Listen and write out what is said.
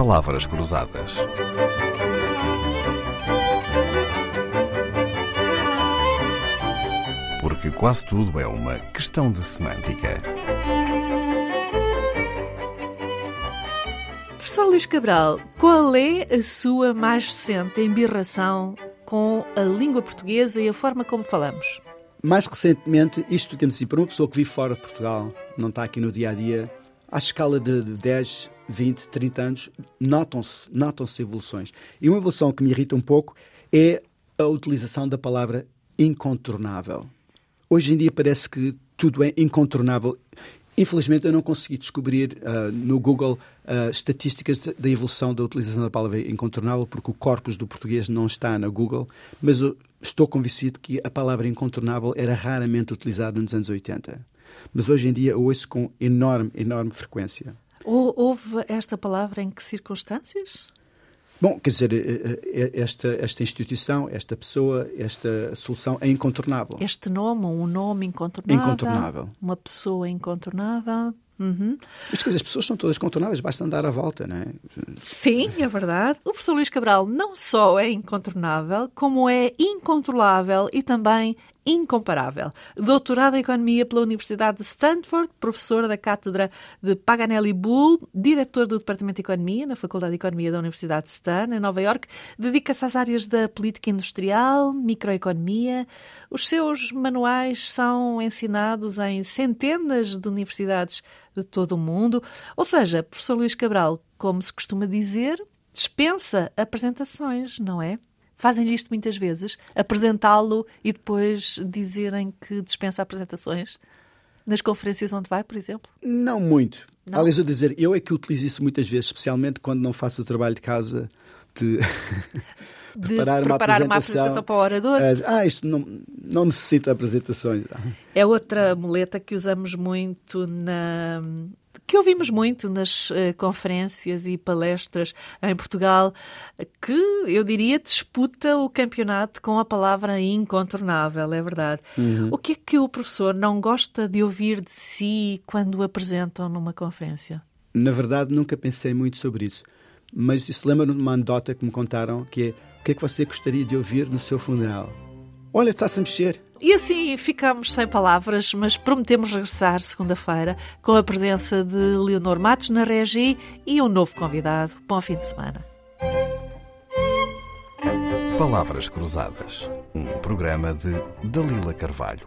Palavras Cruzadas. Porque quase tudo é uma questão de semântica. Professor Luís Cabral, qual é a sua mais recente embirração com a língua portuguesa e a forma como falamos? Mais recentemente, isto temos assim, para uma pessoa que vive fora de Portugal, não está aqui no dia a dia, à escala de 10, 20, 30 anos, notam-se notam evoluções. E uma evolução que me irrita um pouco é a utilização da palavra incontornável. Hoje em dia parece que tudo é incontornável. Infelizmente, eu não consegui descobrir uh, no Google uh, estatísticas da evolução da utilização da palavra incontornável, porque o corpus do português não está na Google, mas estou convencido que a palavra incontornável era raramente utilizada nos anos 80. Mas hoje em dia eu ouço com enorme, enorme frequência. Houve esta palavra em que circunstâncias? Bom, quer dizer, eh, eh, esta, esta instituição, esta pessoa, esta solução é incontornável. Este nome, um nome incontornável. Incontornável. Uma pessoa incontornável. Uhum. Mas as pessoas são todas contornáveis, basta andar à volta, não é? Sim, é verdade. O professor Luís Cabral não só é incontornável, como é incontrolável e também incomparável. Doutorado em Economia pela Universidade de Stanford, professor da Cátedra de Paganelli Bull, diretor do Departamento de Economia na Faculdade de Economia da Universidade de Stan, em Nova York, dedica-se às áreas da política industrial, microeconomia. Os seus manuais são ensinados em centenas de universidades de todo o mundo. Ou seja, professor Luís Cabral, como se costuma dizer, dispensa apresentações, não é? Fazem-lhe isto muitas vezes, apresentá-lo e depois dizerem que dispensa apresentações? Nas conferências onde vai, por exemplo? Não muito. Não? Aliás, eu dizer, eu é que utilizo isso muitas vezes, especialmente quando não faço o trabalho de casa de, de preparar, uma, preparar apresentação. uma apresentação para o orador. Ah, isto não, não necessita apresentações. É outra muleta que usamos muito na, que ouvimos muito nas uh, conferências e palestras em Portugal, que eu diria disputa o campeonato com a palavra incontornável, é verdade. Uhum. O que é que o professor não gosta de ouvir de si quando o apresentam numa conferência? Na verdade, nunca pensei muito sobre isso. Mas isso lembra-me de uma anedota que me contaram, que é o que é que você gostaria de ouvir no seu funeral? Olha, está-se a mexer. E assim ficamos sem palavras, mas prometemos regressar segunda-feira com a presença de Leonor Matos na Regi e um novo convidado. Bom fim de semana. Palavras Cruzadas, um programa de Dalila Carvalho.